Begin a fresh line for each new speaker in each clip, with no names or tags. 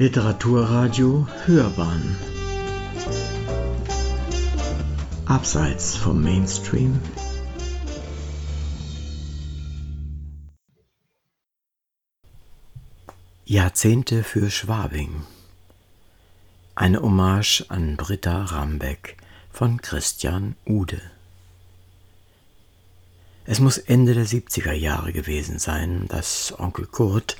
Literaturradio Hörbahn. Abseits vom Mainstream. Jahrzehnte für Schwabing. Eine Hommage an Britta Rambeck von Christian Ude. Es muss Ende der 70er Jahre gewesen sein, dass Onkel Kurt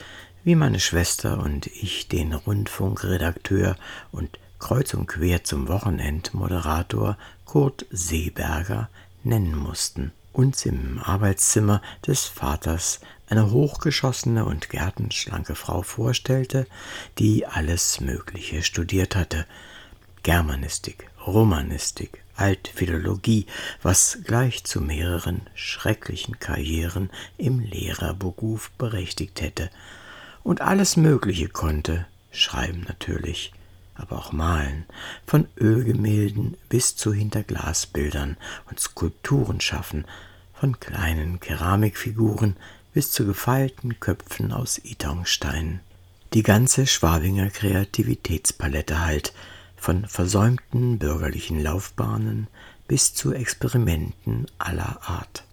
wie meine Schwester und ich den Rundfunkredakteur und kreuz und quer zum Wochenendmoderator Kurt Seeberger nennen mussten, uns im Arbeitszimmer des Vaters eine hochgeschossene und gärtenschlanke Frau vorstellte, die alles Mögliche studiert hatte, Germanistik, Romanistik, Altphilologie, was gleich zu mehreren schrecklichen Karrieren im Lehrerberuf berechtigt hätte, und alles Mögliche konnte, schreiben natürlich, aber auch malen, von Ölgemälden bis zu Hinterglasbildern und Skulpturen schaffen, von kleinen Keramikfiguren bis zu gefeilten Köpfen aus Itongstein. Die ganze Schwabinger Kreativitätspalette halt, von versäumten bürgerlichen Laufbahnen bis zu Experimenten aller Art.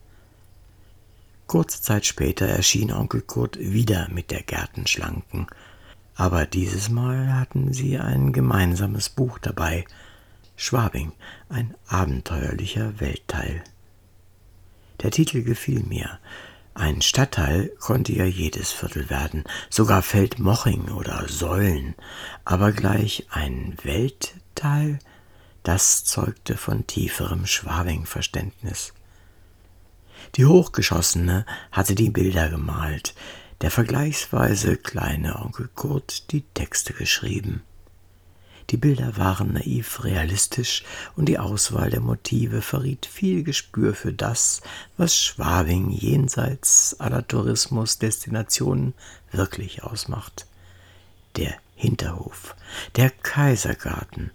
Kurze Zeit später erschien Onkel Kurt wieder mit der Gärtenschlanken, aber dieses Mal hatten sie ein gemeinsames Buch dabei, Schwabing, ein abenteuerlicher Weltteil. Der Titel gefiel mir. Ein Stadtteil konnte ja jedes Viertel werden, sogar Feldmoching oder Säulen, aber gleich ein Weltteil, das zeugte von tieferem Schwabing-Verständnis. Die Hochgeschossene hatte die Bilder gemalt, der vergleichsweise kleine Onkel Kurt die Texte geschrieben. Die Bilder waren naiv realistisch und die Auswahl der Motive verriet viel Gespür für das, was Schwabing jenseits aller Tourismusdestinationen wirklich ausmacht. Der Hinterhof, der Kaisergarten,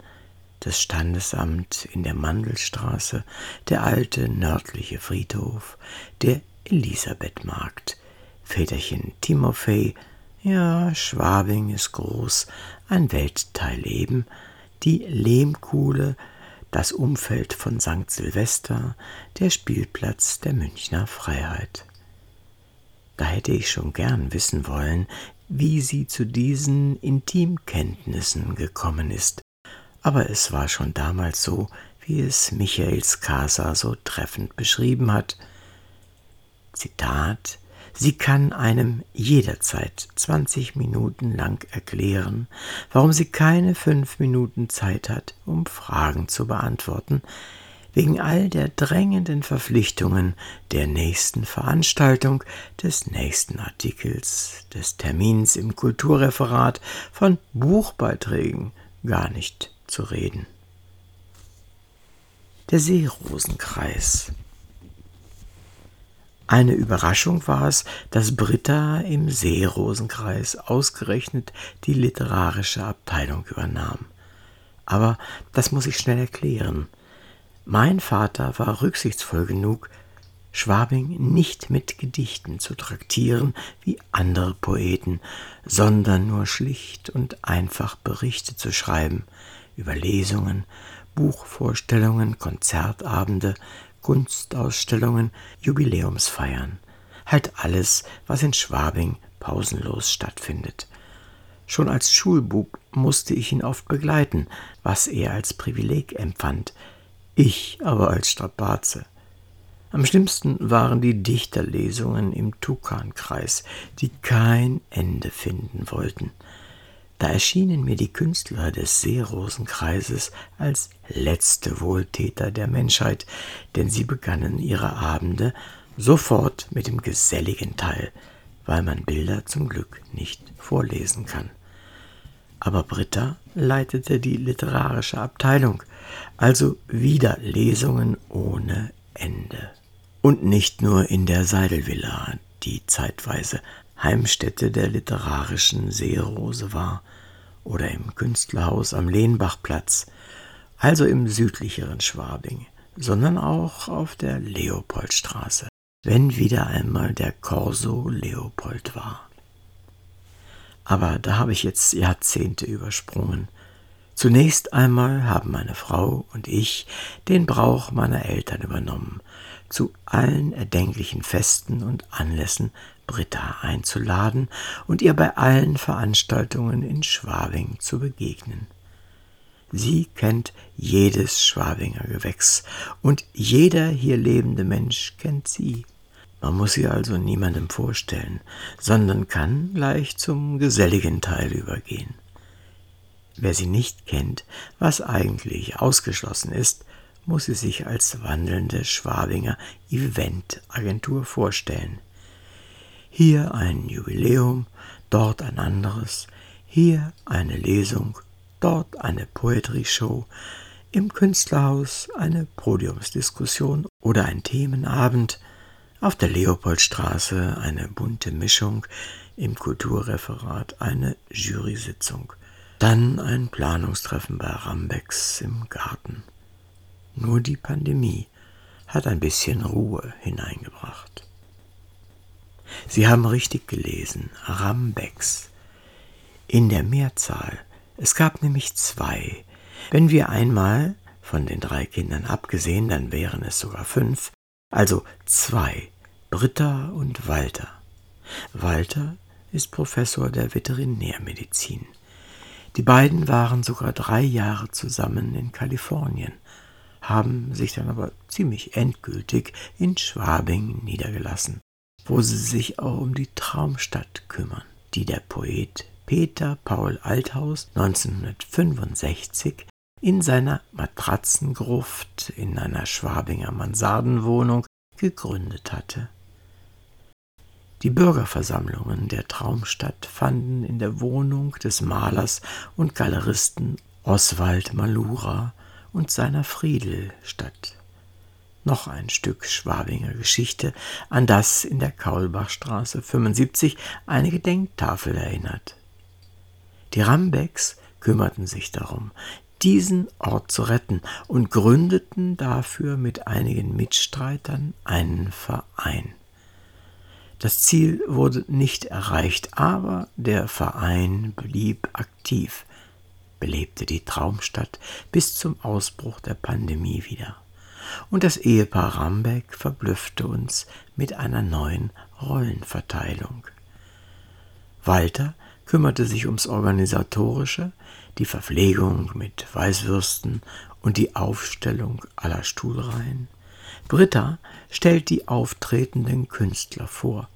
das Standesamt in der Mandelstraße, der alte nördliche Friedhof, der Elisabethmarkt, Väterchen Timofei, ja, Schwabing ist groß, ein Weltteil eben, die Lehmkuhle, das Umfeld von St. Silvester, der Spielplatz der Münchner Freiheit. Da hätte ich schon gern wissen wollen, wie sie zu diesen Intimkenntnissen gekommen ist, aber es war schon damals so, wie es Michaels Casa so treffend beschrieben hat. Zitat Sie kann einem jederzeit zwanzig Minuten lang erklären, warum sie keine fünf Minuten Zeit hat, um Fragen zu beantworten, wegen all der drängenden Verpflichtungen der nächsten Veranstaltung, des nächsten Artikels, des Termins im Kulturreferat, von Buchbeiträgen gar nicht zu reden. Der Seerosenkreis. Eine Überraschung war es, dass Britta im Seerosenkreis ausgerechnet die literarische Abteilung übernahm. Aber das muss ich schnell erklären. Mein Vater war rücksichtsvoll genug, Schwabing nicht mit Gedichten zu traktieren wie andere Poeten, sondern nur schlicht und einfach Berichte zu schreiben, über Lesungen, Buchvorstellungen, Konzertabende, Kunstausstellungen, Jubiläumsfeiern. Halt alles, was in Schwabing pausenlos stattfindet. Schon als Schulbub musste ich ihn oft begleiten, was er als Privileg empfand, ich aber als Strapaze. Am schlimmsten waren die Dichterlesungen im Tukankreis, die kein Ende finden wollten. Da erschienen mir die Künstler des Seerosenkreises als letzte Wohltäter der Menschheit, denn sie begannen ihre Abende sofort mit dem geselligen Teil, weil man Bilder zum Glück nicht vorlesen kann. Aber Britta leitete die literarische Abteilung, also wieder Lesungen ohne Ende. Und nicht nur in der Seidelvilla, die zeitweise Heimstätte der literarischen Seerose war, oder im Künstlerhaus am Lehnbachplatz, also im südlicheren Schwabing, sondern auch auf der Leopoldstraße, wenn wieder einmal der Corso Leopold war. Aber da habe ich jetzt Jahrzehnte übersprungen. Zunächst einmal haben meine Frau und ich den Brauch meiner Eltern übernommen, zu allen erdenklichen Festen und Anlässen Britta einzuladen und ihr bei allen Veranstaltungen in Schwabing zu begegnen. Sie kennt jedes Schwabinger Gewächs und jeder hier lebende Mensch kennt sie. Man muss sie also niemandem vorstellen, sondern kann gleich zum geselligen Teil übergehen. Wer sie nicht kennt, was eigentlich ausgeschlossen ist, muss sie sich als wandelnde Schwabinger Eventagentur vorstellen. Hier ein Jubiläum, dort ein anderes, hier eine Lesung, dort eine Poetry Show, im Künstlerhaus eine Podiumsdiskussion oder ein Themenabend, auf der Leopoldstraße eine bunte Mischung, im Kulturreferat eine Jury-Sitzung, dann ein Planungstreffen bei Rambecks im Garten. Nur die Pandemie hat ein bisschen Ruhe hineingebracht. Sie haben richtig gelesen, Rambecks. In der Mehrzahl. Es gab nämlich zwei. Wenn wir einmal, von den drei Kindern abgesehen, dann wären es sogar fünf, also zwei, Britta und Walter. Walter ist Professor der Veterinärmedizin. Die beiden waren sogar drei Jahre zusammen in Kalifornien, haben sich dann aber ziemlich endgültig in Schwabing niedergelassen, wo sie sich auch um die Traumstadt kümmern, die der Poet Peter Paul Althaus 1965 in seiner Matratzengruft in einer Schwabinger Mansardenwohnung gegründet hatte. Die Bürgerversammlungen der Traumstadt fanden in der Wohnung des Malers und Galeristen Oswald Malura und seiner Friedel statt. Noch ein Stück Schwabinger Geschichte, an das in der Kaulbachstraße 75 eine Gedenktafel erinnert. Die Rambecks kümmerten sich darum, diesen Ort zu retten und gründeten dafür mit einigen Mitstreitern einen Verein. Das Ziel wurde nicht erreicht, aber der Verein blieb aktiv, belebte die Traumstadt bis zum Ausbruch der Pandemie wieder. Und das Ehepaar Rambeck verblüffte uns mit einer neuen Rollenverteilung. Walter kümmerte sich ums Organisatorische, die Verpflegung mit Weißwürsten und die Aufstellung aller Stuhlreihen. Britta stellt die auftretenden Künstler vor,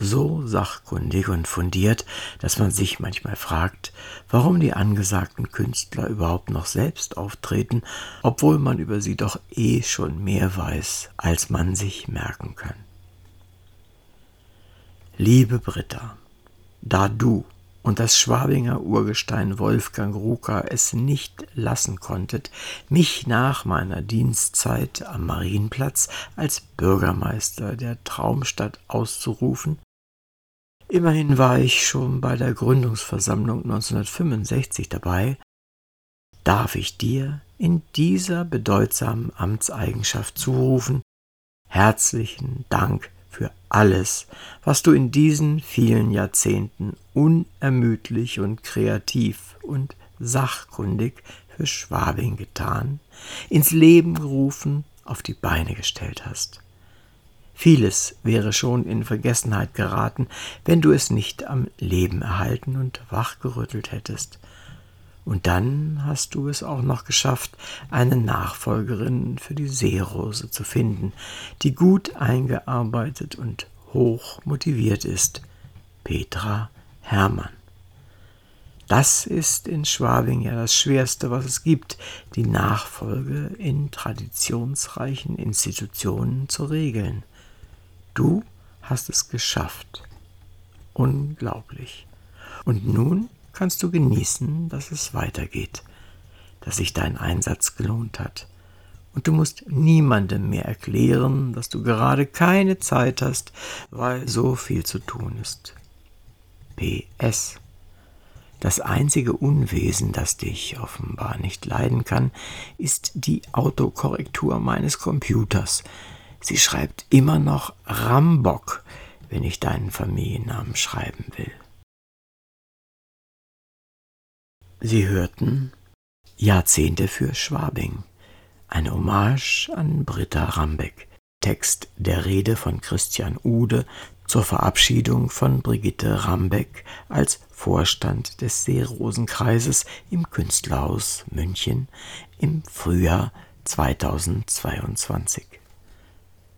so sachkundig und fundiert, dass man sich manchmal fragt, warum die angesagten Künstler überhaupt noch selbst auftreten, obwohl man über sie doch eh schon mehr weiß, als man sich merken kann. Liebe Britta, da du und das Schwabinger Urgestein Wolfgang Rucker es nicht lassen konntet, mich nach meiner Dienstzeit am Marienplatz als Bürgermeister der Traumstadt auszurufen. Immerhin war ich schon bei der Gründungsversammlung 1965 dabei, darf ich dir in dieser bedeutsamen Amtseigenschaft zurufen, herzlichen Dank für alles, was du in diesen vielen Jahrzehnten unermüdlich und kreativ und sachkundig für Schwabing getan, ins Leben gerufen, auf die Beine gestellt hast. Vieles wäre schon in Vergessenheit geraten, wenn du es nicht am Leben erhalten und wachgerüttelt hättest. Und dann hast du es auch noch geschafft, eine Nachfolgerin für die Seerose zu finden, die gut eingearbeitet und hoch motiviert ist. Petra Hermann. Das ist in Schwabing ja das Schwerste, was es gibt, die Nachfolge in traditionsreichen Institutionen zu regeln. Du hast es geschafft. Unglaublich. Und nun kannst du genießen, dass es weitergeht, dass sich dein Einsatz gelohnt hat. Und du musst niemandem mehr erklären, dass du gerade keine Zeit hast, weil so viel zu tun ist. PS. Das einzige Unwesen, das dich offenbar nicht leiden kann, ist die Autokorrektur meines Computers. Sie schreibt immer noch Rambock, wenn ich deinen Familiennamen schreiben will. Sie hörten Jahrzehnte für Schwabing, eine Hommage an Britta Rambeck. Text der Rede von Christian Ude zur Verabschiedung von Brigitte Rambeck als Vorstand des Seerosenkreises im Künstlerhaus München im Frühjahr 2022.